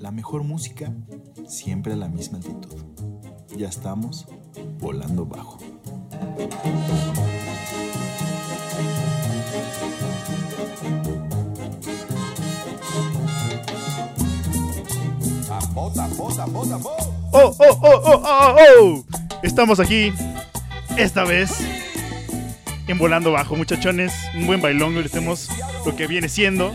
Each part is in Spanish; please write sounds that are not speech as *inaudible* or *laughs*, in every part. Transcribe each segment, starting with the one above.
La mejor música, siempre a la misma altitud. Ya estamos volando bajo. ¡Oh, oh, oh, oh, oh, oh! Estamos aquí, esta vez, en Volando Bajo, muchachones. Un buen bailón, le hacemos lo que viene siendo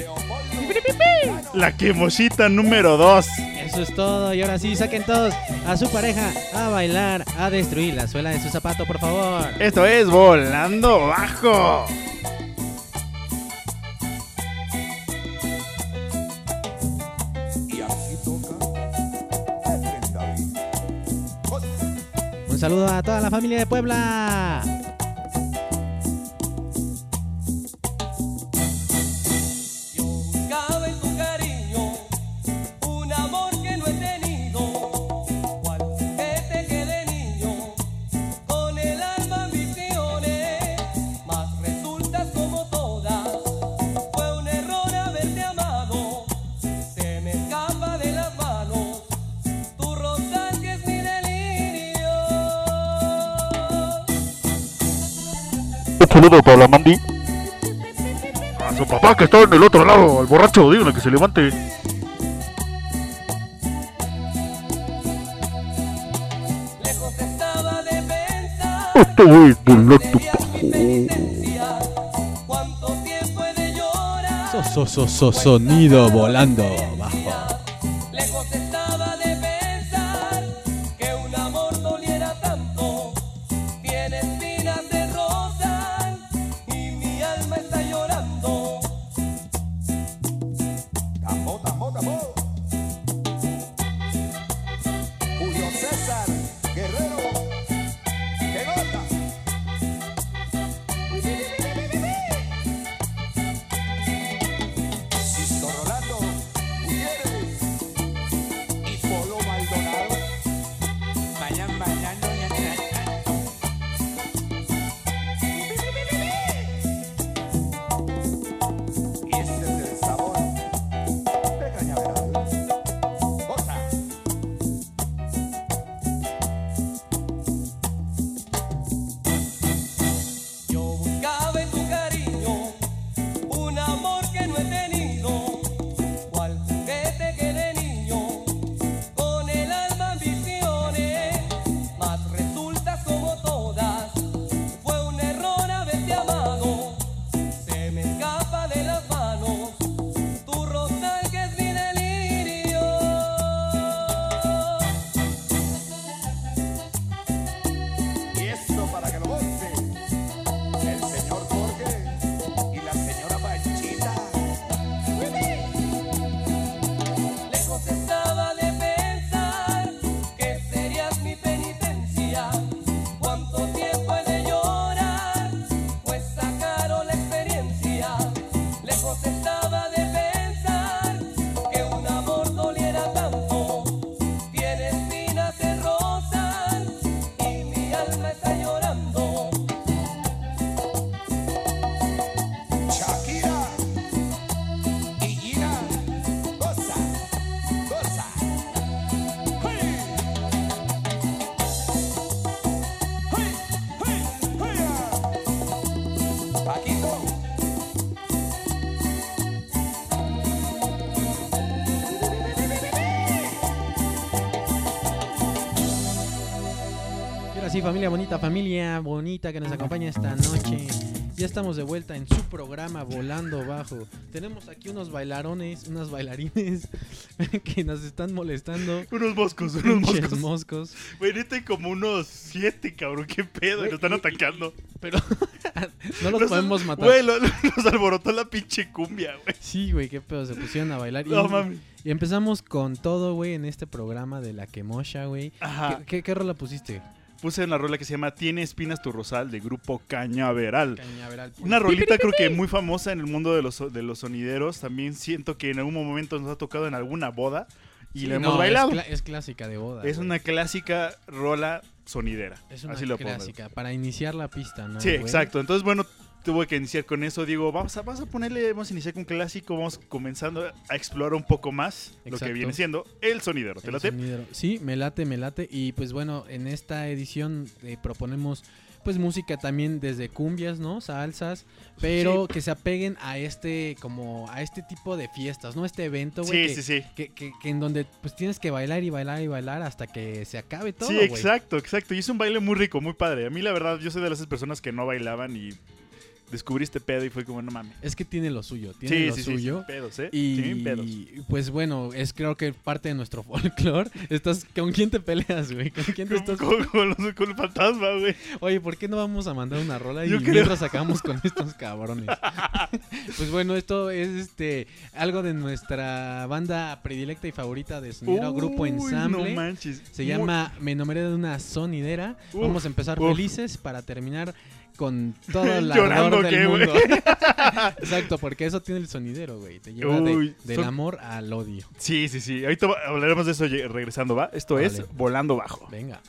la quemosita número 2. Eso es todo. Y ahora sí, saquen todos a su pareja a bailar, a destruir la suela de su zapato, por favor. Esto es Volando Bajo. Un saludo a toda la familia de Puebla. Saludo para Mandy. A su papá que está en el otro lado, al borracho, díganle que se levante. Esto es Volando Bajo. Decía, ¿Cuánto tiempo he de llorar? So, so, so, so, sonido volando familia bonita, familia bonita que nos acompaña esta noche. Ya estamos de vuelta en su programa Volando Bajo. Tenemos aquí unos bailarones, unas bailarines *laughs* que nos están molestando. Unos moscos, unos moscos. moscos. Güey, como unos siete, cabrón. ¿Qué pedo? Güey, Nos están y- y- atacando. Pero *laughs* no los podemos matar. Güey, lo- lo- nos alborotó la pinche cumbia, güey. Sí, güey, qué pedo, se pusieron a bailar. Y, No mames. y empezamos con todo, güey, en este programa de la quemosha, güey. Ajá. ¿Qué, qué, qué rola pusiste? Puse una rola que se llama Tiene espinas tu rosal de grupo Cañaveral. Cañaveral. Una rolita creo que muy famosa en el mundo de los, de los sonideros. También siento que en algún momento nos ha tocado en alguna boda y Sí, la hemos no, bailado. Es, clásica de boda. Es güey. una clásica rola sonidera. Es una Así lo pongo. clásica para iniciar la pista, ¿no? Sí, güey? exacto. Entonces, bueno, tuve que iniciar con eso. Digo, vamos a, vamos a ponerle, vamos a iniciar con clásico, vamos comenzando a explorar un poco más lo que viene siendo el sonidero. ¿Te El late? sonidero. Sí, me late, me late. Y pues bueno, en esta edición eh, proponemos pues música también desde cumbias, ¿no? Salsas, pero que se apeguen a este como a este tipo de fiestas, ¿no? Este evento, güey. Sí, que, sí, sí. Que, que- que en donde pues tienes que bailar y bailar y bailar hasta que se acabe todo, Sí, exacto, exacto. Y es un baile muy rico, muy padre. A mí la verdad, yo soy de esas personas que no bailaban y descubrí este pedo y fue como, no mames. Es que tiene lo suyo, tiene Sí, lo sí, sí, suyo. sin pedos, ¿eh? Y Sin pedos. pues bueno, es creo que parte de nuestro *laughs* folclore. Estás, ¿Con quién te peleas, güey? ¿Con quién te estás con- con los- con el fantasma, güey. Oye, ¿por qué no vamos a mandar una rola y Yo mientras *laughs* acabamos con estos cabrones? *laughs* pues bueno, esto es este algo de nuestra banda predilecta y favorita de sonidero grupo ensamble. No manches. Se Muy- llama Me enamoré de una sonidera. Uf, Vamos a empezar uf. felices para terminar con todo el *laughs* Llorando, ardor ¿qué, del güey? mundo. *laughs* Exacto, porque eso tiene el sonidero, güey. Te lleva de- del son- amor al odio. Sí, sí, sí. Ahorita hablaremos de eso regresando, ¿va? Esto es. Volando Bajo. Venga.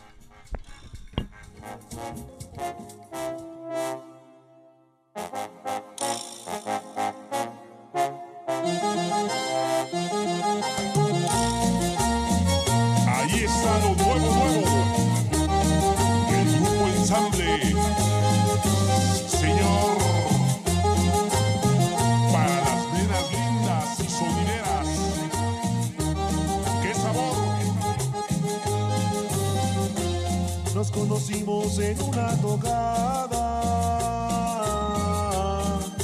En una tocada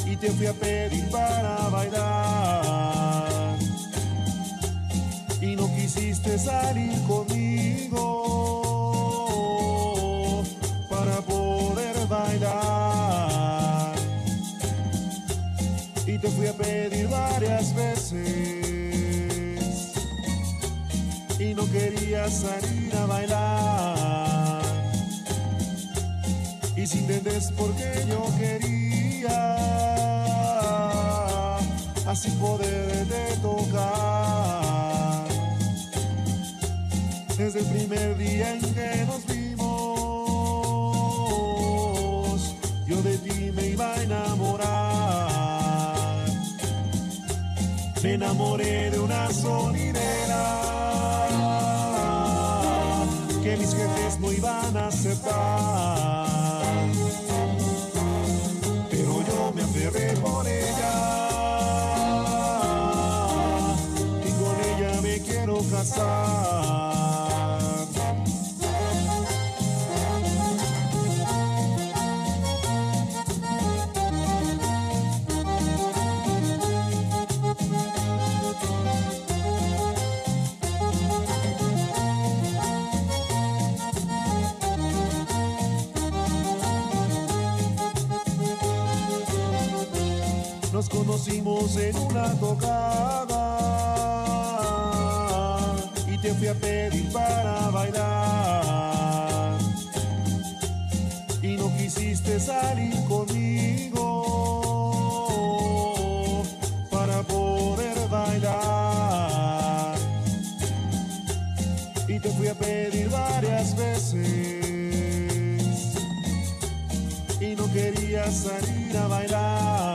y te fui a pedir para bailar. Y no quisiste salir conmigo para poder bailar. Y te fui a pedir varias veces y no quería salir a bailar. Y si entendés por qué yo quería así poderte tocar. Desde el primer día en que nos vimos, yo de ti me iba a enamorar. Me enamoré de una sonidera que mis jefes no iban a aceptar. En una tocada y te fui a pedir para bailar. Y no quisiste salir conmigo para poder bailar. Y te fui a pedir varias veces y no quería salir a bailar.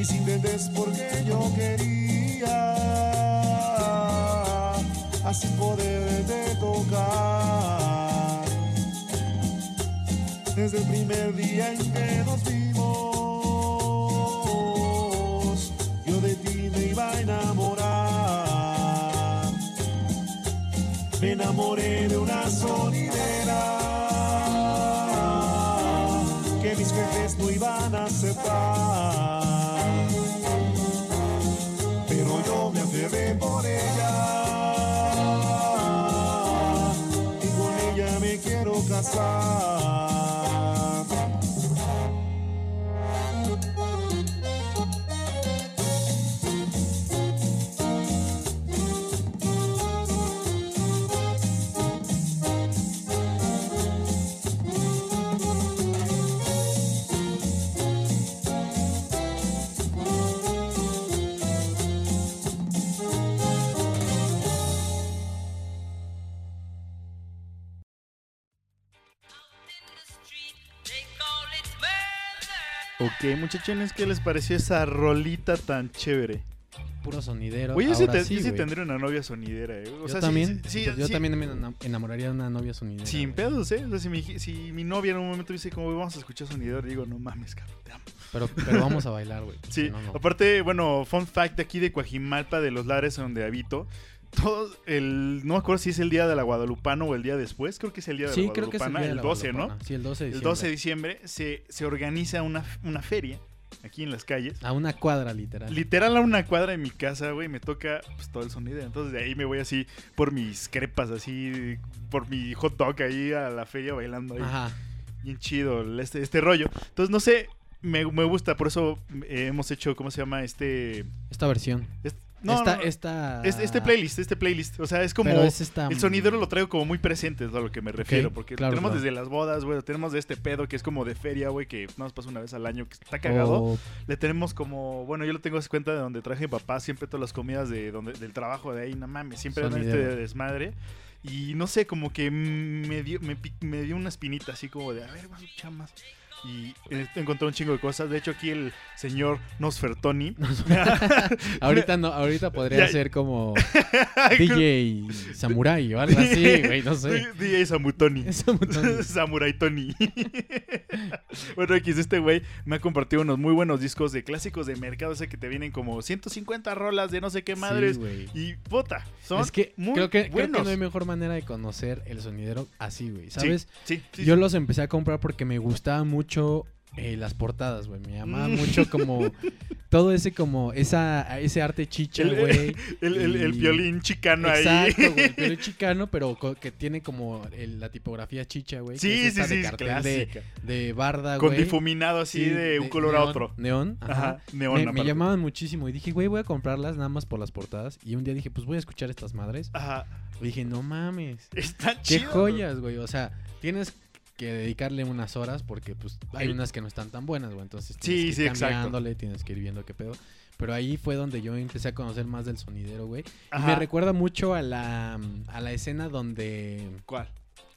Y si entendés por qué yo quería así poderte tocar. Desde el primer día en que nos vimos, yo de ti me iba a enamorar. Me enamoré de una sonidera que mis jefes no iban a aceptar. Quiero muchachones, ¿qué les pareció esa rolita tan chévere? Puro sonidero. Oye, yo sí, te- sí, yo sí güey. tendría una novia sonidera, eh. O yo sea, también. sí- yo también me enam- enamoraría de una novia sonidera. Sin pedos, ¿eh? O sea, si mi, si mi novia en un momento dice, como vamos a escuchar sonidero, digo, no mames, cabrón, te amo. Pero, pero vamos a bailar, güey. *laughs* Sí, si no, no. aparte, bueno, fun fact de aquí de Coajimalpa, de los lares donde habito, todo el, no me acuerdo si es el día de la Guadalupana o el día después, creo que es el día de Sí, la creo que es el, Guadalupana, día de la 12, ¿no? Guadalupana. Sí, el 12 de El diciembre. 12 de diciembre se, se organiza una, una feria aquí en las calles. A una cuadra, literal. Literal a una cuadra de mi casa, güey, me toca pues, todo el sonido. Entonces de ahí me voy así por mis crepas, así, por mi hot dog ahí a la feria bailando ahí. Ajá. Bien chido el- este, este rollo. Entonces, no sé, me, me gusta, por eso eh, hemos hecho, ¿cómo se llama? Este... Esta versión. es- no, esta, no, no. esta... Este, este playlist, este playlist. O sea, es como... Es esta... El sonidero lo traigo como muy presente, es a lo que me refiero. porque claro, tenemos claro. desde las bodas, güey. Tenemos de este pedo que es como de feria, güey, que nos pasa una vez al año, que está cagado. O- Le tenemos como, bueno, yo lo tengo en cuenta de donde traje mi papá, siempre todas las comidas de donde, del trabajo de ahí, no mames, siempre eran este Sonidero. desmadre. Y no sé, como que me dio, me, me dio una espinita así como de, a ver, vamos a más. Y encontré un chingo de cosas. De hecho, aquí el señor Nosfertoni. *laughs* ahorita no, ahorita podría ser como *laughs* DJ Samurai o algo así, *laughs* güey, no sé. DJ Samutoni. Montón. Samurai Tony. bueno, X, este güey me ha compartido unos muy buenos discos de clásicos de mercado, ese que te vienen como 150 rolas de no sé qué madres. Sí, y puta, son Es que muy creo, que creo buenos. que no hay mejor manera de conocer el sonidero así, güey. ¿Sabes? Sí, Yo los empecé a comprar porque me gustaba mucho eh, las portadas, güey. Me llamaba mucho como todo ese como esa ese arte chicha, El- güey. El, el, el violín chicano ahí. Exacto, güey. Pero *laughs* chicano, pero que tiene como el- la tipografía chicha, güey. Sí, es sí, esta de sí, cartel de, de barda, Con güey. difuminado así Sí, de un color a otro. Neón, ajá. Ajá, neón me, me llamaban muchísimo y dije, güey, voy a comprarlas nada más por las portadas. Y un día dije, pues voy a escuchar estas madres. Ajá. Y dije, no mames. Está Qué chido. joyas, güey. O sea, tienes que dedicarle unas horas porque pues hay unas que no están tan buenas, güey. Entonces Sí, tienes que sí, ir exacto. cambiándole, tienes que ir viendo qué pedo. Pero ahí fue donde yo empecé a conocer más del sonidero, güey. Y me recuerda mucho a la, a la escena donde ¿Cuál?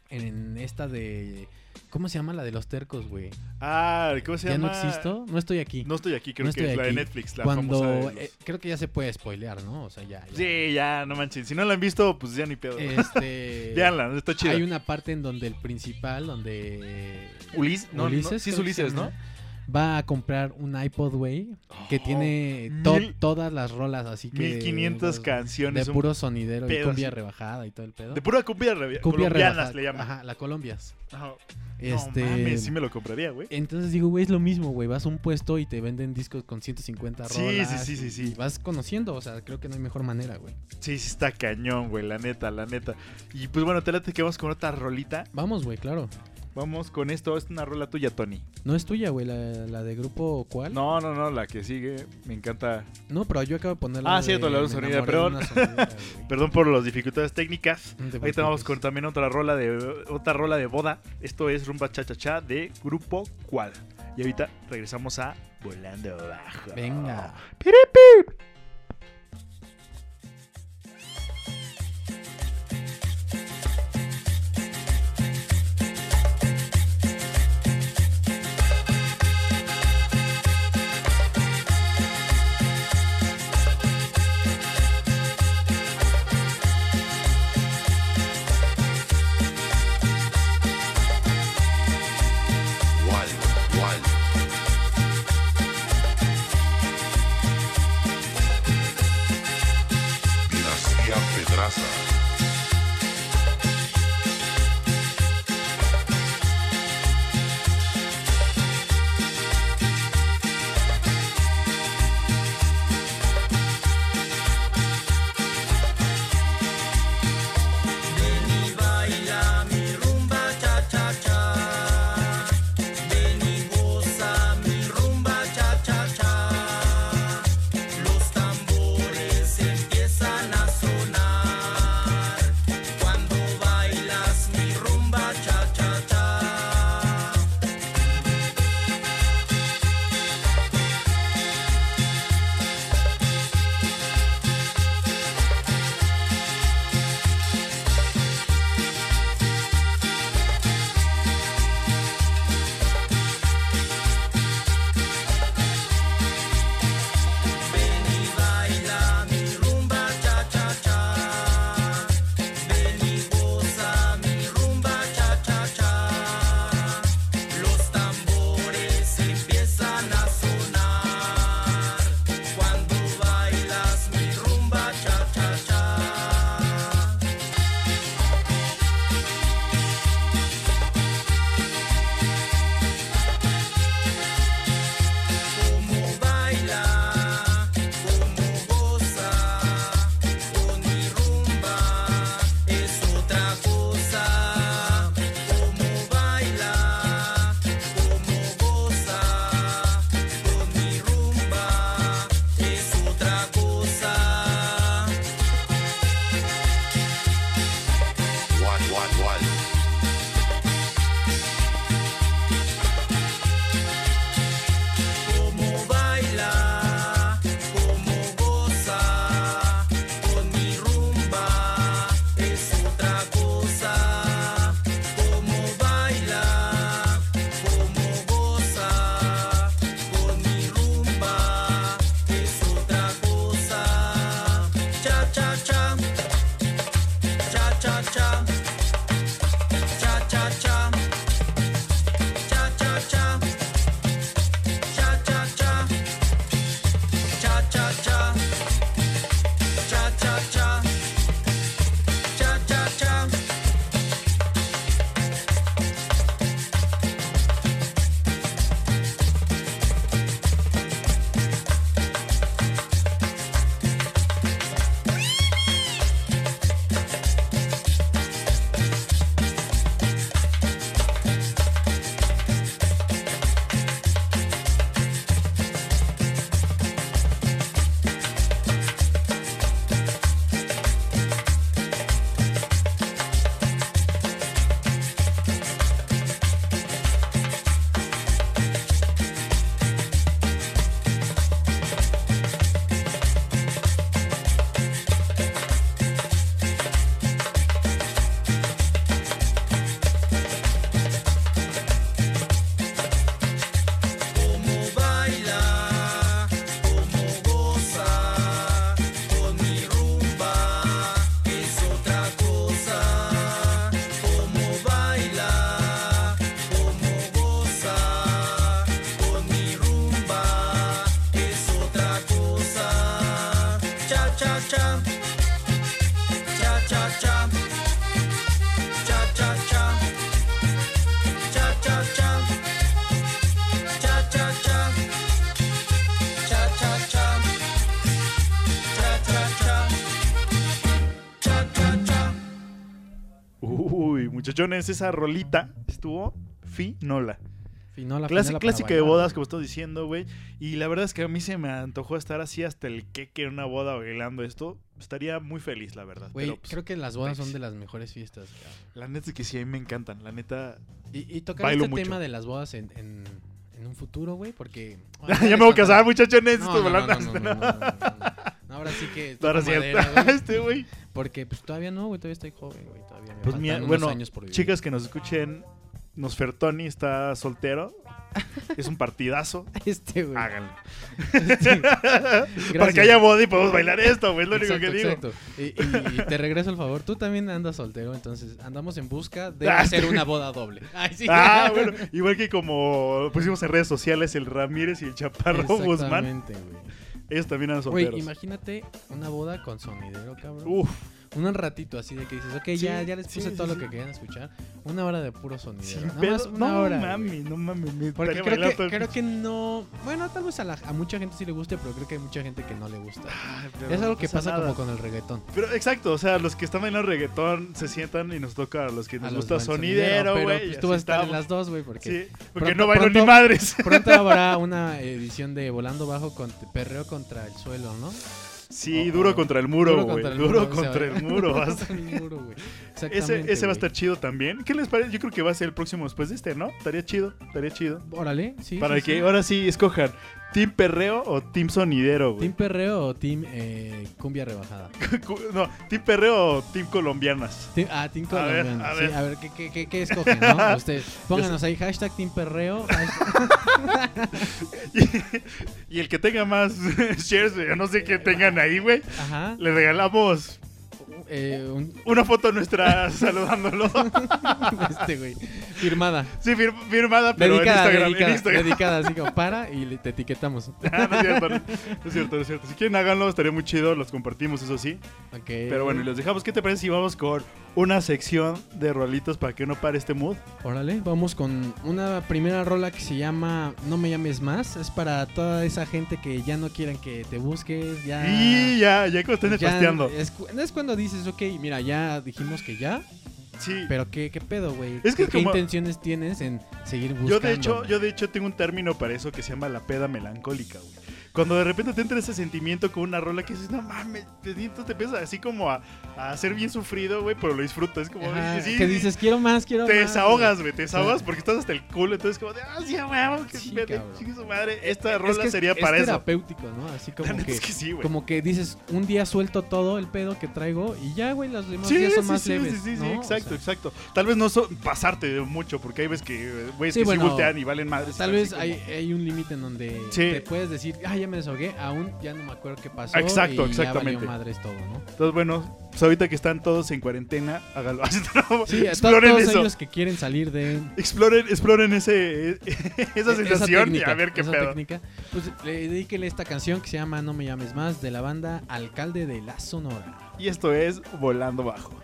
en esta de... ¿Cómo se llama la de los tercos, güey? Ah, ¿cómo se ¿Ya no llama? existo? No estoy aquí. No estoy aquí, creo No que es la de. Netflix, la Cuando... famosa de los- eh, creo que ya se puede spoilear, ¿no? O sea, ya... ya. Sí, ya, no manches. Si no la han visto, pues ya ni pedo. Este... *laughs* Véanla, está chida. Hay una parte en donde el principal, donde... Ulis- no, no, Ulises, sí es Ulises, llama, ¿no? Va a comprar un iPod, güey, que Oh, tiene to- mil- todas las rolas así que... 1500 de- canciones. De puro sonidero y pedo cumbia así. rebajada y todo el pedo. de pura cumbia, Cumbia colombianas rebajada. le llaman. Ajá, la Colombias. Ajá. Este... No mames, sí me lo compraría, güey. Entonces digo, güey, es lo mismo, güey. Vas a un puesto y te venden discos con 150 Sí, rolas. sí, sí, sí, y- sí. y vas conociendo, o sea, creo que no hay mejor manera, güey. Sí, sí está cañón, güey, la neta, la neta. Y pues bueno, te late que vamos con otra rolita. Vamos, güey, claro. Vamos con esto, es una rola tuya, Tony. No es tuya, güey, la, la de grupo cuál? No, no, no, la que sigue, me encanta. No, pero yo acabo de ponerla. Ah, cierto, la de sonidera, *laughs* perdón. Perdón por las dificultades técnicas. No Ahorita vamos con también otra rola de otra rola de boda. Esto es Rumba Cha Cha Cha de Grupo Cual. Y ahorita regresamos a Volando Bajo. Venga. Piripi. Muchachones, esa rolita estuvo finola. Finola, Clase- finola clásica de bodas, como estás diciendo, güey. Y la verdad es que a mí se me antojó estar así hasta el queque en una boda bailando esto. Estaría muy feliz, la verdad. Güey, pues, creo que las bodas son de las mejores fiestas. cabrón. La neta es que sí, a mí me encantan. La neta. Y, y tocar este mucho. tema de las bodas en, en, en un futuro, güey, porque... *laughs* ya me voy a casar, muchachones. No, no, no, Ahora sí que... Ahora sí, *laughs* este güey. Porque pues todavía no, güey, todavía estoy joven, güey. Todavía me Pues unos bueno, años por vivir. chicas que nos escuchen, Nosfertoni está soltero. Es un partidazo. *laughs* Este, güey. Háganlo. Este, *laughs* Para que haya boda y podemos bailar esto, güey. Es lo único Exacto, que digo. exacto. Y, y- y te regreso el favor. Tú también andas soltero, entonces andamos en busca de Ah, hacer una boda doble. Ay, sí. Ah, bueno, igual que como pusimos en redes sociales el Ramírez y el Chaparro Guzmán, Exactamente, güey. Ellos también eran Güey, solteros. imagínate una boda con sonidero, cabrón. Uf, Un ratito así de que dices, ok, ya, ya les puse sí, todo sí. lo que querían escuchar. Una hora de puro sonidero. sin Nada pedo. más una no hora. mami, no mames. Me Porque creo que, creo que no. Bueno, tal vez a, la- a mucha gente sí le guste, pero creo que hay mucha gente que no le gusta. Ay, Es no algo que pasa nada. como con el reggaetón. Pero exacto, o sea, los que están bailando reggaetón se sientan y nos toca a los que nos gusta sonidero, güey. pues, tú vas a estar en las dos, güey, porque porque pronto- no bailo ni madres. pronto *laughs* habrá una edición de Volando Bajo con perreo contra el suelo, ¿no? Sí, duro contra el muro, duro güey. contra el Duro contra el *laughs* muro. vas- contra el muro, güey. Ese, ese va a estar chido también. ¿Qué les parece? Yo creo que va a ser el próximo después de este, ¿no? Estaría chido, estaría chido. Órale, sí. Para sí, que sí. ahora sí escojan Team Perreo o Team Sonidero, güey. ¿Team perreo o team eh, cumbia rebajada? *laughs* no, Team Perreo o Team Colombianas. Team- ah, Team A ver, colombiano. a Sí, ver. a ver, ¿qué, qué, qué, qué escogen, no? *laughs* Ustedes, pónganos ahí hashtag Team Perreo. *laughs* hashtag- Y el que tenga más shares, yo no sé qué tengan ahí, güey. Ajá. Le regalamos Eh, un, una foto nuestra *laughs* saludándolo. *laughs* este, güey. Firmada. Sí, fir- firmada, pero dedicada, en Instagram. dedicada, en Instagram. dedicada, así como para *laughs* y te etiquetamos. Ah, no es cierto, no, no es cierto, no es cierto. Si quieren háganlo, estaría muy chido, los compartimos, eso sí. Ok. Pero bueno, y los dejamos. ¿Qué te parece si vamos con una sección de rolitos para que no pare este mood? Órale, vamos con una primera rola que se llama No me llames más. Es para toda esa gente que ya no quieren que te busques, ya... Y ya, ya cuando estén ya es, cu- es cuando dices, ok, mira, ya dijimos que ya, Sí. pero ¿qué, qué pedo, güey? Es que ¿Qué, qué como- intenciones tienes en seguir buscando? Yo de hecho, yo de hecho tengo un término para eso que se llama la peda melancólica, güey. Cuando de repente te entra ese sentimiento con una rola que dices, no mames, te, siento- te empiezas así como a, a ser bien sufrido, güey, pero lo disfrutas. Es como, Ajá, sí, que sí, dices, quiero más, quiero te más. desahogas, güey, te desahogas Sí. porque estás hasta el culo, entonces como de, ah, sí, güey, que Sí, me- su madre. Esta Es rola que es- sería es para eso. terapéutico, ¿no? Así como que, es que sí, güey. como que dices, un día suelto todo el pedo que traigo y ya, güey, los demás Sí, días son sí, más sí, leves. sí, sí, sí, ¿no? O exacto, sea, exacto. Tal vez no so- pasarte de mucho, porque hay veces que, Sí, que bueno, sí voltean y valen madres. Tal vez hay, hay un límite en donde Sí. te puedes decir, ah, ya me desahogué, aún ya no me acuerdo qué pasó. Exacto, y Ya exactamente. valió madres todo, ¿no? Entonces, bueno, pues ahorita que están todos en cuarentena, háganlo. *laughs* Sí, exploren todos eso. ellos que quieren salir de Exploren, exploren ese, *laughs* esa e- sensación técnica, y a ver qué esa pedo. técnica, pues le dedíquele esta canción que se llama No me llames más de la banda Alcalde de la Sonora. Y esto es Volando Bajo.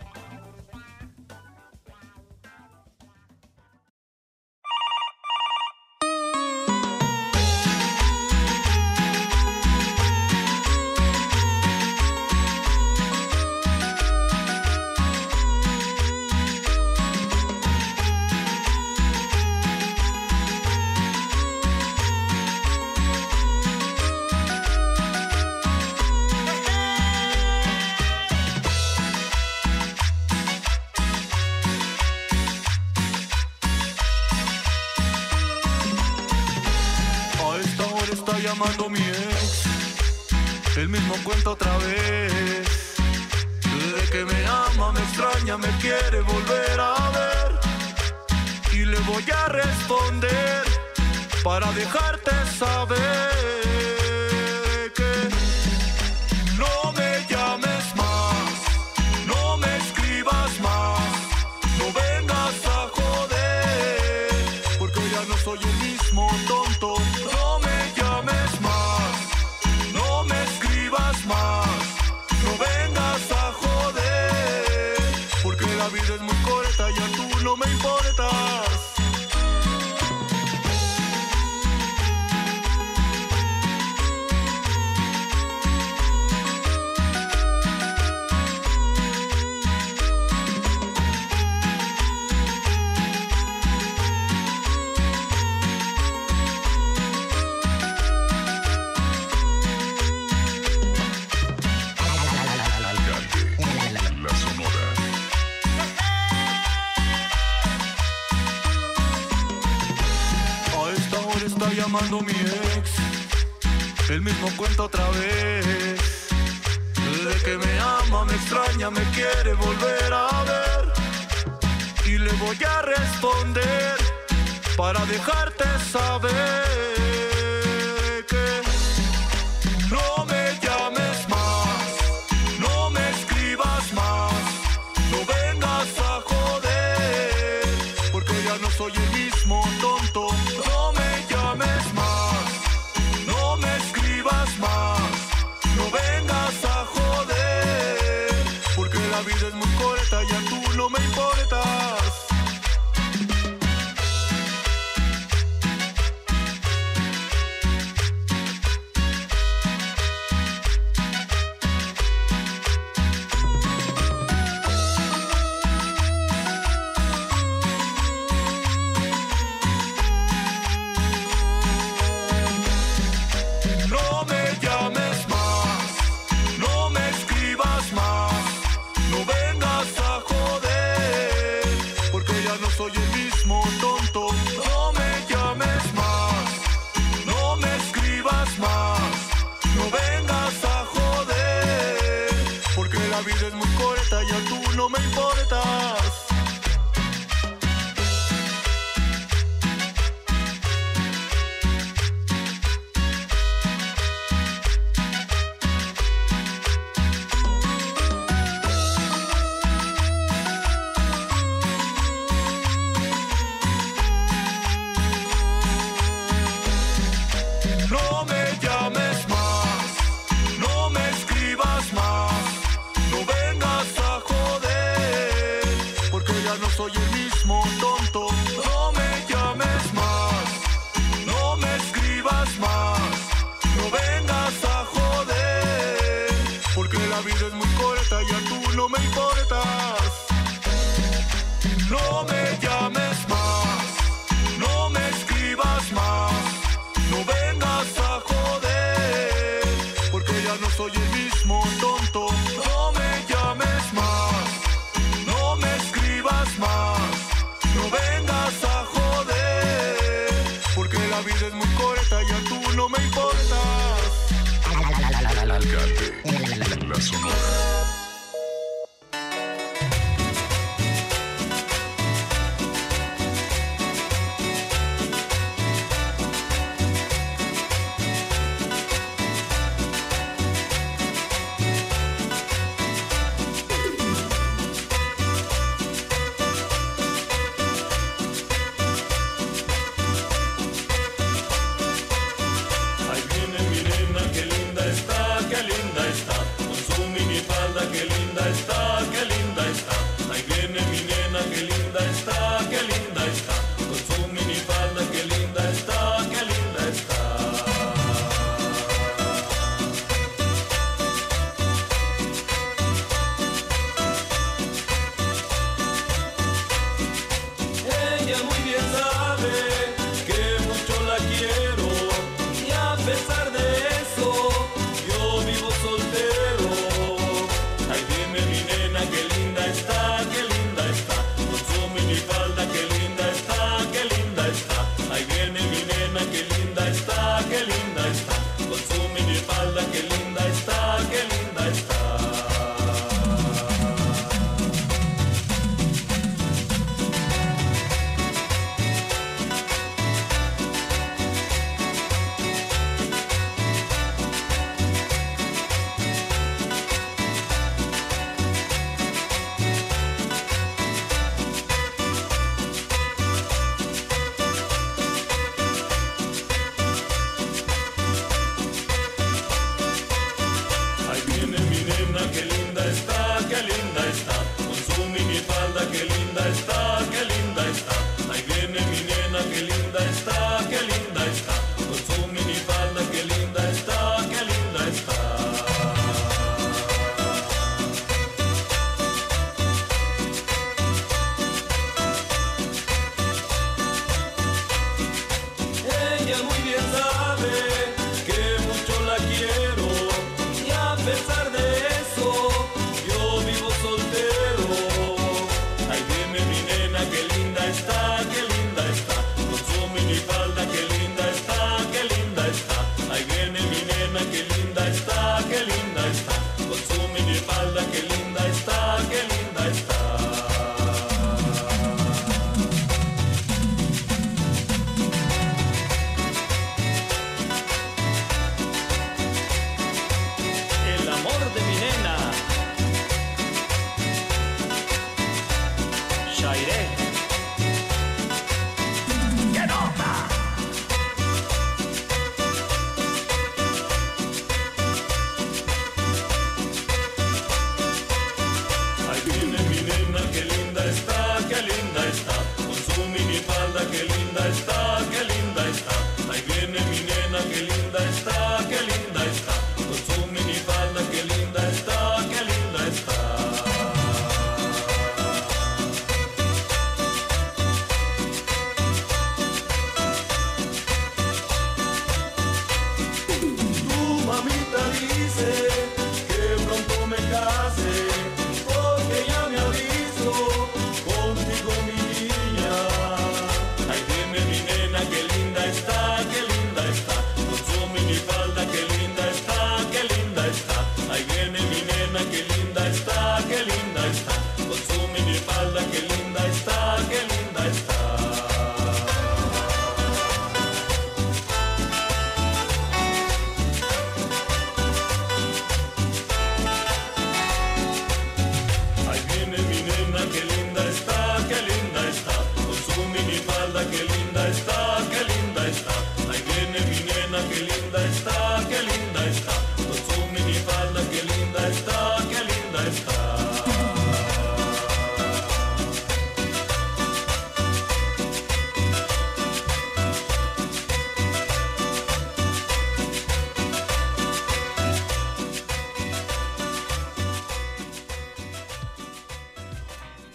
llamando mi ex. El mismo cuento otra vez. Desde que me ama, me extraña, me quiere volver a ver. Y le voy a responder para dejarte saber.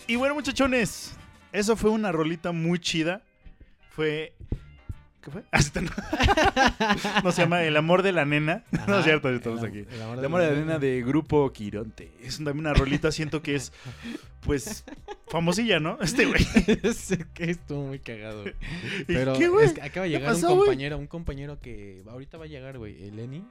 Y bueno, muchachones, eso fue una rolita muy chida. Fue. ¿Qué fue? *laughs* Ah, está, *laughs* no. Se llama El amor de la nena. *laughs* no es cierto, estamos am- aquí. el amor El de amor la de la nena. nena de Grupo Quironte. Es también una rolita, siento que es, pues, famosilla, ¿no? Este güey. Que estuvo muy cagado. güey. ¿Y Pero qué, güey? es que acaba de ¿Qué llegar pasó, un compañero, un compañero que ahorita va a llegar, güey, Lenny.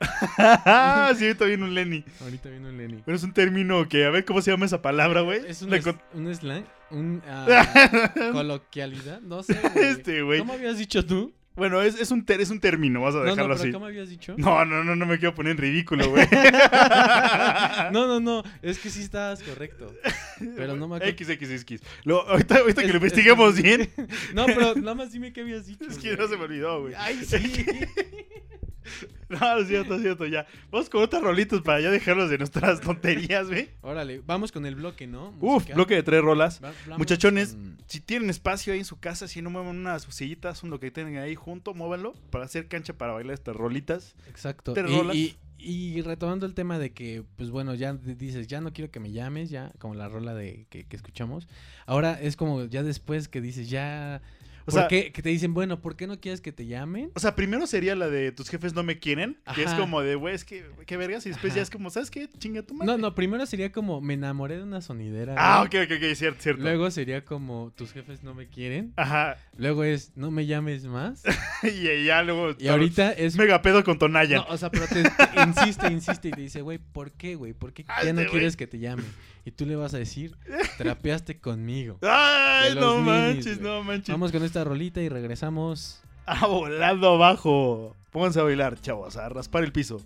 *laughs* sí, ahorita viene un Lenny. Ahorita viene un Lenny. Pero es un término que, a ver cómo se llama esa palabra, güey. Es un, es- un slang, un ah, *laughs* coloquialidad, no sé. *laughs* güey. Este, güey. ¿Cómo habías dicho tú? Bueno, es, es, un ter- es un término, vas a No, no, dejarlo pero así. ¿cómo habías dicho? No, no, no, no me quiero poner en ridículo, güey. No, no, no, es que sí estabas correcto. Pero no me acuerdo. XXX. Lo, ahorita ahorita que Es- lo es- investiguemos bien. No, pero nada más dime qué habías dicho. Es que no se me olvidó, güey. Ay, sí. *laughs* No, es cierto, es cierto, ya. Vamos con otras rolitas para ya dejarlos de nuestras *laughs* tonterías, güey. Órale, vamos con el bloque, ¿no? Uf, Musical. bloque de tres rolas. Va- Muchachones, con- si tienen espacio ahí en su casa, si no mueven unas sillitas, un lo que tengan ahí junto, muévanlo para hacer cancha para bailar estas rolitas. Exacto. Tres Y, rolas. y- y retomando el tema de que, pues bueno, ya dices, ya no quiero que me llames, ya, como la rola de que, que escuchamos. Ahora es como ya después que dices, ya. O ¿Por sea- qué? Que te dicen, bueno, ¿por qué no quieres que te llamen? O sea, primero sería la de tus jefes no me quieren, que es como de, güey, es que, qué vergas, y después Ajá. ya es como, ¿sabes qué? Chinga tu madre. No, no, primero sería como, me enamoré de una sonidera. Ah, güey. ok, ok, ok, cierto, cierto. Luego sería como, tus jefes no me quieren. Ajá. Luego es, no me llames más. *laughs* y ya luego. Y ahorita es Mega pedo con Tonayan. No, o sea, pero te, te *laughs* insiste, insiste y te dice, güey, ¿por qué, güey? ¿Por qué ya no quieres que te llame? Y tú le vas a decir, trapeaste conmigo. *laughs* ¡Ay, no manches, no manches! Vamos con esta rolita y regresamos. Ah, volando abajo. Pónganse a bailar, chavos, a raspar el piso.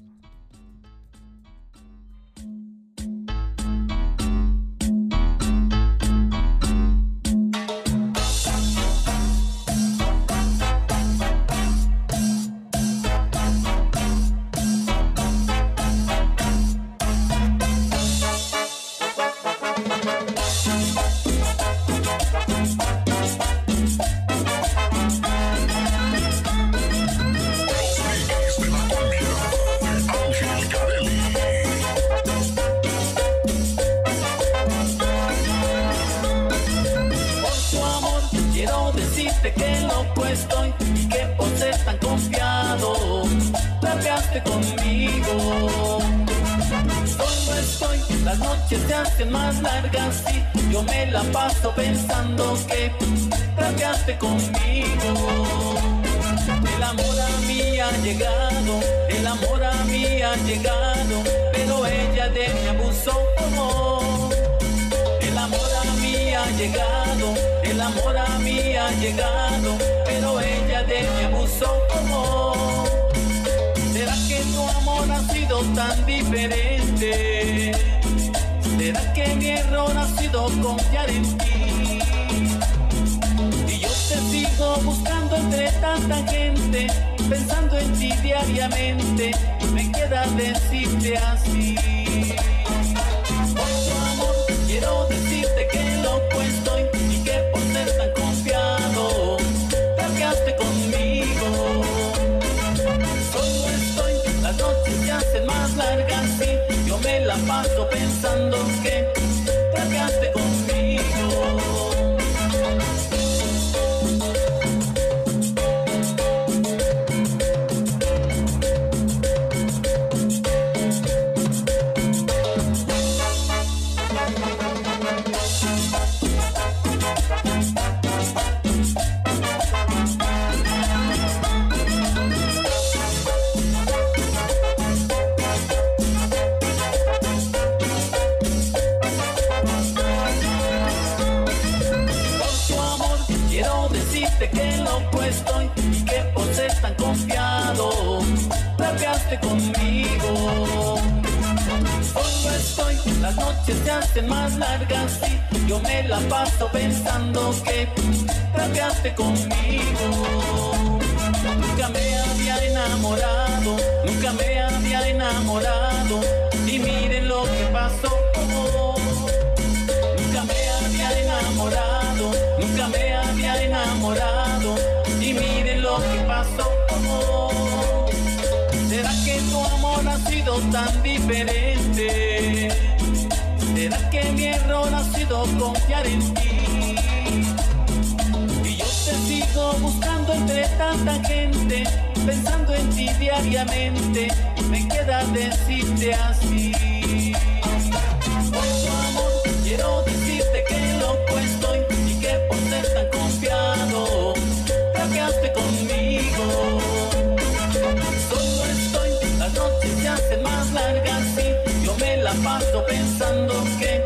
pensando que obviamente me queda decirte así. Oye, amor, quiero decirte que loco estoy y que por ser tan confiado, fracaste conmigo. Solo estoy, las noches se hacen más largas y yo me la paso pensando que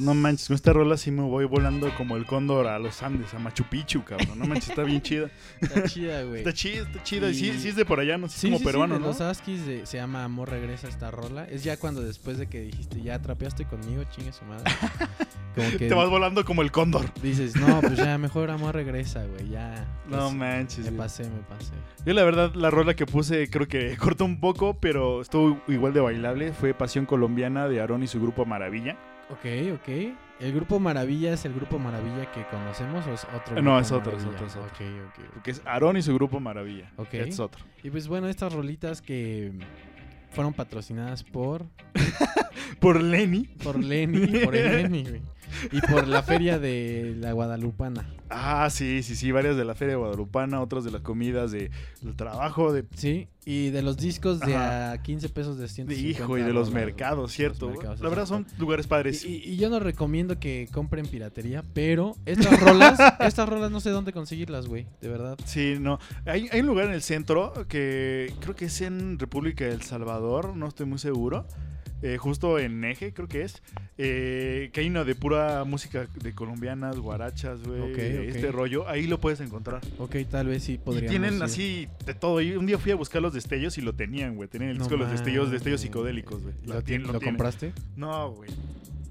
No manches, con esta rola sí me voy volando como el cóndor a los Andes, a Machu Picchu, cabrón. No manches, está bien chida. Está chida, güey. Está chida, está chida. Y sí, sí es de por allá, no sí, Sí, es como sí, peruano, sí, de ¿no? Los Askis de- se llama Amor Regresa esta rola. Es ya cuando después de que dijiste, ya trapeaste conmigo, chingue su madre. *laughs* Como que Te vas volando como el cóndor. dices, no, pues ya mejor Amor Regresa, güey. Ya. No pues, manches. Me güey. pasé, me pasé. Yo la verdad, la rola que puse creo que *laughs* cortó un poco, pero estuvo igual de bailable. Fue Pasión Colombiana de Aarón y su grupo Maravilla. Ok, ok. ¿El grupo Maravilla es el grupo Maravilla que conocemos o es otro Eh, no, grupo es otro, es otro, es otro. Ok, ok. Porque es Aarón y su grupo Maravilla. Ok. Es otro. Y pues bueno, estas rolitas que fueron patrocinadas por *laughs* Por Lenny. por Lenny, por el Lenny, güey. *laughs* Y por la feria de la Guadalupana. Ah, sí, sí, sí. Varias de la Feria Guadalupana, otras de las comidas, de, del trabajo, de, Sí, y de los discos de Ajá. a 15 pesos de de 150 hijo y de los mercados, ¿cierto? Los mercados, la verdad son lugares padres. Y, y- y yo no recomiendo que compren piratería, pero estas rolas, *laughs* estas rolas no sé dónde conseguirlas, güey, de verdad. Sí, no. Hay, hay un lugar en el centro que creo que es en República del Salvador, no estoy muy seguro. Eh, justo en Eje, creo que es. eh, que hay una de pura música de colombianas, guarachas, güey. Ok, ok. Este rollo. Ahí lo puedes encontrar. Ok, tal vez sí Y podríamos tienen ir. así de todo. Y un día fui a buscar los destellos y lo tenían, güey. Tenían el No disco de los destellos, destellos psicodélicos, güey. ¿Lo, Lo, tien- tienen- ¿lo tienen. compraste? No, güey.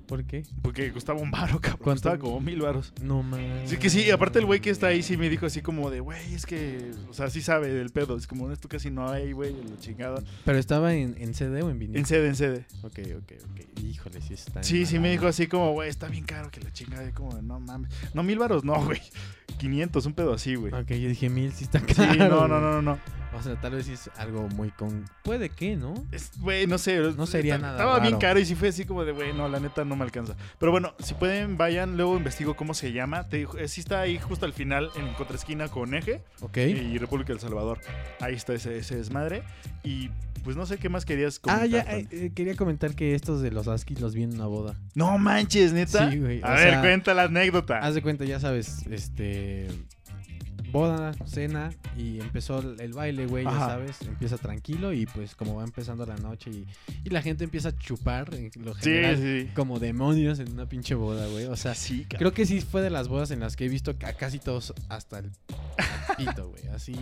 ¿Por qué? Porque costaba un baro, *laughs* cabrón. ¿Cuánto? Costaba como mil baros. No mames. Sí, que sí, aparte el güey que está ahí sí me dijo así como de, güey, es que, o sea, sí sabe del pedo. Es como, esto casi no hay, güey, la chingada. ¿Pero estaba en, en CD o en vinil? En sede, en sede. Ok, ok, ok. Híjole, sí está. Sí, sí me dijo así como, güey, está bien caro que la chingada. Y como, no mames. No, mil baros, no, güey. *laughs* 500, un pedo así, güey. Ok, yo dije mil, sí está Sí, caro. no, no, no, no, no. O sea, tal vez es algo muy con... Puede que, ¿no? Güey, no sé. No sería está- nada Estaba bien caro y sí fue así como de, güey, no, la neta no me alcanza. Pero bueno, si pueden, vayan, luego investigo cómo se llama. Te eh, sí está ahí justo al final, en contraesquina con Eje Ok. y República del Salvador. Ahí está ese, ese desmadre. Y pues no sé qué más querías comentar. Ah, ya, eh, eh, quería comentar que estos de los Askis los vi en una boda. No manches, neta. Sí, güey, A ver, sea, cuenta la anécdota. Haz de cuenta, ya sabes, este... boda, cena y empezó el, baile, güey, ya sabes. Empieza tranquilo y pues como va empezando la noche y, y la gente empieza a chupar en lo general sí. como demonios en una pinche boda, güey. O sea, Sí, creo que sí fue de las bodas en las que he visto a casi todos hasta el pito, güey. Así.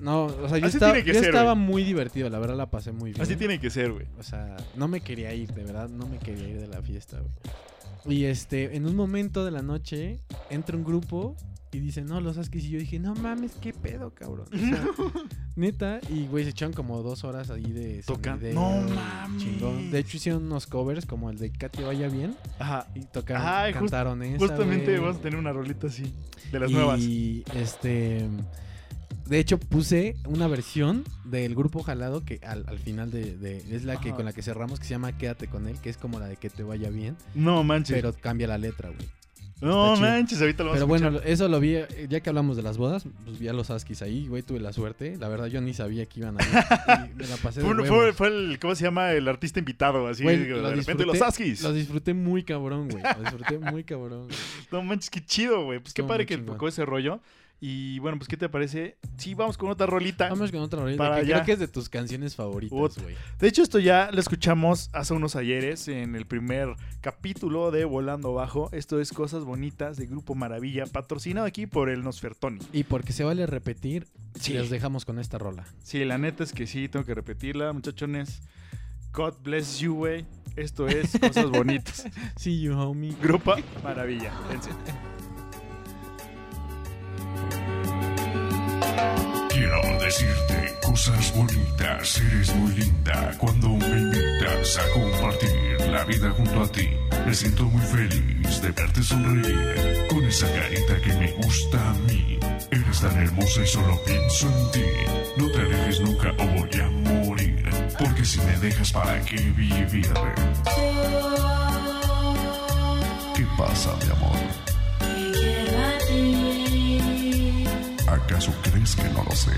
No, o sea, yo, estaba, yo ser, estaba muy divertido, la verdad la pasé muy bien. Así tiene que ser, güey. O sea, no me quería ir, de verdad, no me quería ir de la fiesta, güey. Y este, en un momento de la noche, entra un grupo y dice, no, los Askis. Y yo dije, no mames, qué pedo, cabrón. O sea, *laughs* neta, y güey, se echaron como dos horas ahí de Tocan- sonideo No y mames. chingón. De hecho, hicieron unos covers como el de Katy Vaya Bien. Ajá. Y tocaron, Ay, just- cantaron esa, Justamente güey. vamos a tener una rolita así. De las y, nuevas. este. De hecho, puse una versión del grupo Jalado que al, al final de, de- es la que Ajá. con la que cerramos que se llama Quédate con él, que es como la de que te vaya bien, No manches. pero cambia la letra, güey. No manches, ahorita lo vamos Pero a bueno, eso lo vi, eh, ya que hablamos de las bodas, pues vi a los Askis ahí, güey, tuve la suerte. La verdad, yo ni sabía que iban a ir. *laughs* me la pasé de Fue, fue, fue el, ¿cómo se llama? El artista invitado, así, Güey, de repente, los Askis. Los disfruté muy cabrón, güey. Lo disfruté muy cabrón. güey. *laughs* No manches, qué chido, güey. Pues qué padre que chingón. tocó ese rollo. Y bueno, pues, ¿qué te parece? Sí, vamos con otra rolita. Vamos con otra rolita Para que creo que es de tus canciones favoritas, güey. De hecho, esto ya lo escuchamos hace unos ayeres en el primer capítulo de Volando Bajo. Esto es Cosas Bonitas de Grupo Maravilla, patrocinado aquí por el Nosfertoni. Y porque se vale repetir, Sí. los dejamos con esta rola. Sí, la neta es que sí, tengo que repetirla, muchachones. God bless you, güey. Esto es Cosas Bonitas. *laughs* See you, homie. Grupo Maravilla. Quiero decirte cosas bonitas, eres muy linda cuando me invitas a compartir la vida junto a ti. Me siento muy feliz de verte sonreír con esa carita que me gusta a mí. Eres tan hermosa y solo pienso en ti. No te alejes nunca o voy a morir, porque si me dejas para qué vivir. ¿Qué pasa, mi amor? ¿Acaso crees que no lo sé?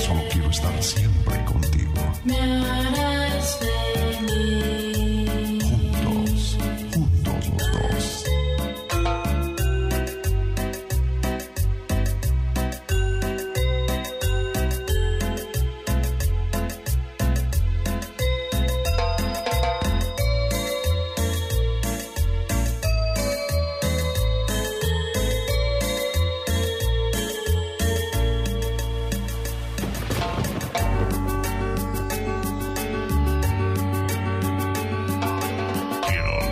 Solo quiero estar siempre contigo. Juntos,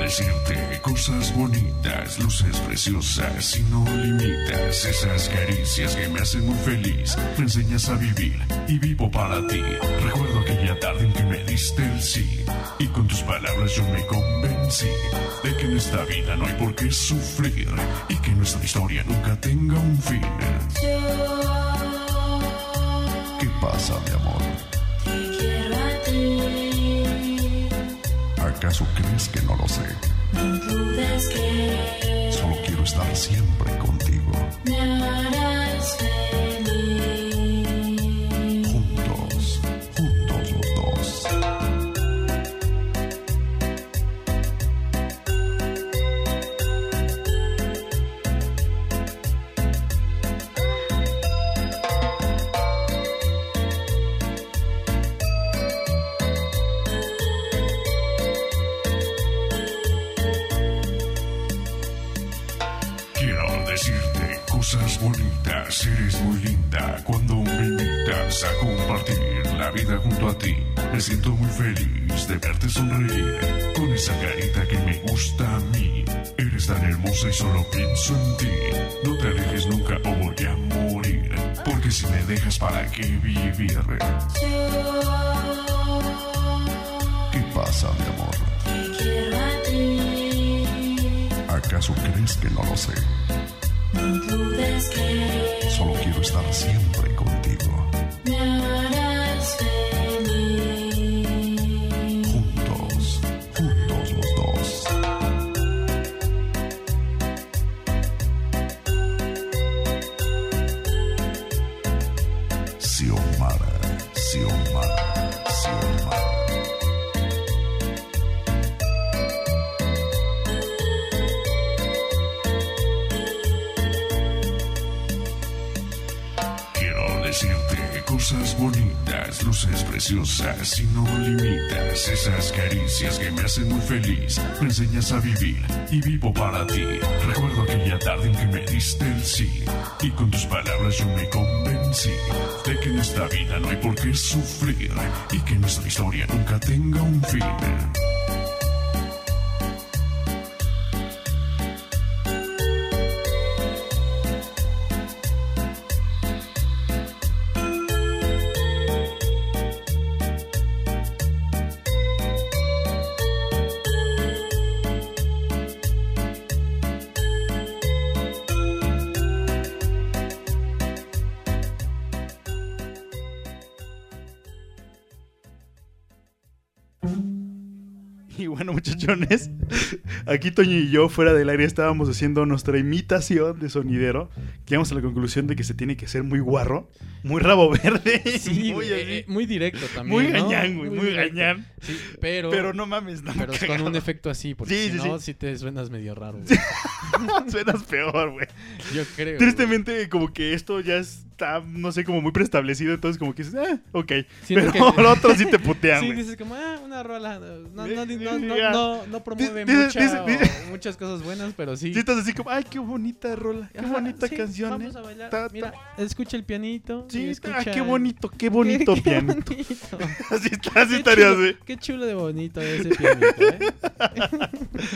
decirte cosas bonitas, luces preciosas y no limitas esas caricias que me hacen muy feliz. Me enseñas a vivir y vivo para ti. Recuerdo aquella tarde en que me diste el sí y con tus palabras yo me convencí de que en esta vida no hay por qué sufrir y que nuestra historia nunca tenga un fin. ¿Qué pasa, mi amor? ¿Acaso crees que no lo sé? Solo quiero estar siempre contigo. Solo pienso en ti. No te alejes nunca o voy a morir, porque si me dejas para qué vivir. ¿Qué pasa, mi amor? ¿Acaso crees que no lo sé? Luces preciosas y no limitas esas caricias que me hacen muy feliz. Me enseñas a vivir y vivo para ti. Recuerdo aquella tarde en que me diste el sí y con tus palabras yo me convencí de que en esta vida no hay por qué sufrir y que nuestra historia nunca tenga un fin. Aquí Toño y yo fuera del aire estábamos haciendo nuestra imitación de sonidero. Llegamos a la conclusión de que se tiene que ser muy guarro, muy rabo verde, *laughs* Sí, muy, así, eh, muy directo también. muy ¿no? gañán, güey, muy, gañán. Sí, pero. Pero no mames, no Pero con un efecto así, porque Sí, si no, sí. te suenas medio raro. güey. *laughs* Suenas peor, güey. Yo creo. Tristemente, como que esto ya está, no sé, como muy preestablecido, entonces como que dices, ah, ok. Siento Pero que- *laughs* lo otro sí te putean, *laughs* Sí, dices como, ah, una rola. No, no, no, no, no, no promueve Dice- mucha- *laughs* muchas cosas buenas, pero sí. Sí, estás así como, ay, qué bonita rola, qué Ajá, bonita sí, canción. Vamos eh. a bailar. Ta, ta. Mira, escucha el pianito. Sí, y ah, escucha qué el- bonito, qué bonito Qué pianito. bonito. Así está, así Qué estaría chulo- así. Qué chulo de bonito ese pianito, ¿eh?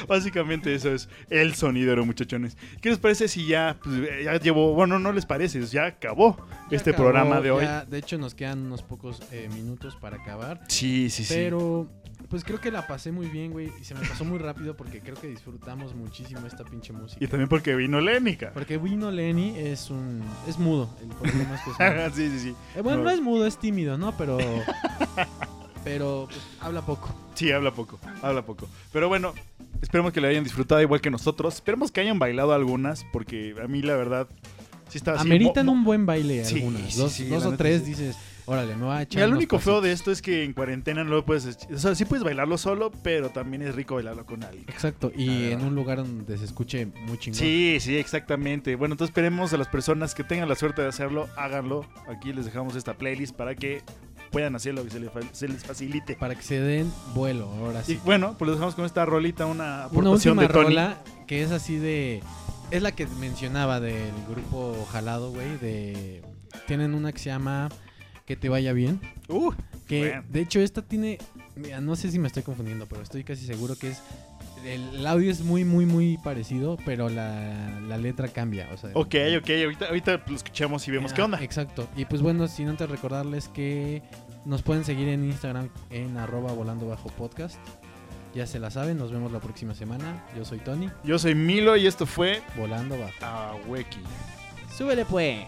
Básicamente eso es el sonidero, muchachones. ¿Qué les parece si ya, pues, ya llevó, bueno, no les parece, ya acabó Ya este acabó, programa de hoy? ya, de hecho, nos quedan unos pocos eh, minutos para acabar. Sí, sí, sí. Pero, pues creo que la pasé muy bien, güey. Y se me pasó muy rápido porque creo que disfrutamos muchísimo esta pinche música. Y también porque vino Lénica. Porque Vino Lenny es un. es mudo. El problema es que es mudo. *laughs* sí, sí, sí. Eh, bueno, No. no. es mudo, es tímido, ¿no? Pero. *laughs* pero pues, habla poco. Sí, habla poco, habla poco. Pero bueno, esperemos que le hayan disfrutado igual que nosotros. Esperemos que hayan bailado algunas, porque a mí la verdad sí está así. Ameritan un buen baile Sí, algunas. sí, dos sí, dos la o neta tres sí. dices, órale, me voy a echar. Mira, lo unos único feo pasitos". de esto es que en cuarentena no lo puedes... O sea, sí puedes bailarlo solo, pero también es rico bailarlo con alguien. Exacto, y en un lugar donde se escuche muy chingón. Sí, sí, exactamente. Bueno, entonces esperemos a las personas que tengan la suerte de hacerlo, háganlo. Aquí les dejamos esta playlist para que puedan hacerlo y se les, fa- se les facilite. Para que se den vuelo, ahora sí. Y bueno, pues les dejamos con esta rolita, una Una aportación última de Tony. rola que es así de. Es la que mencionaba del grupo Jalado, güey. De. Tienen una que se llama Que te vaya bien. Uh, que bueno. de hecho esta tiene. Mira, no sé si me estoy confundiendo, pero estoy casi seguro que es. El, el audio es muy, muy, muy parecido, pero la, la letra cambia. O sea, Ok, ok, ahorita, ahorita lo escuchamos y vemos qué Ah, onda. Exacto. Y pues bueno, sin antes recordarles que nos pueden seguir en Instagram en arroba volando bajo podcast. Ya se la saben, nos vemos la próxima semana. Yo soy Tony. Yo soy Milo y esto fue Volando bajo. a Weki. Súbele pues.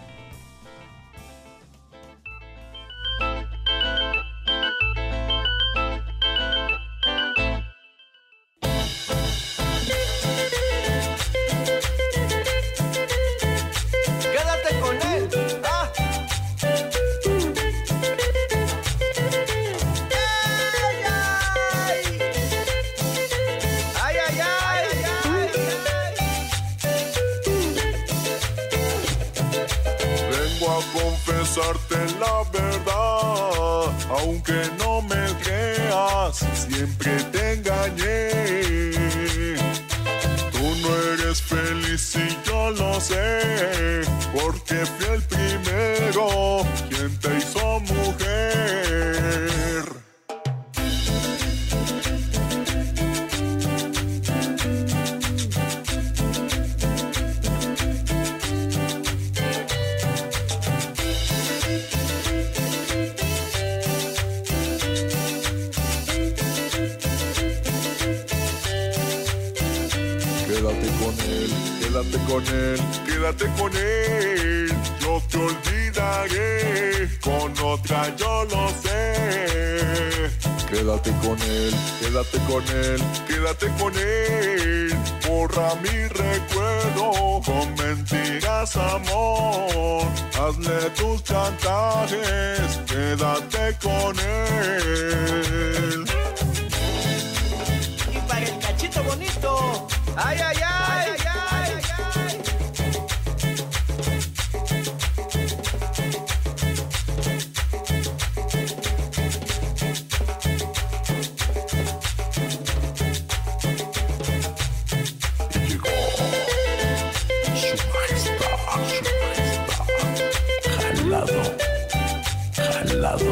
Vengo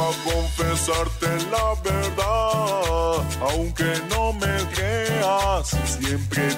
a confesarte la verdad, aunque no me creas, siempre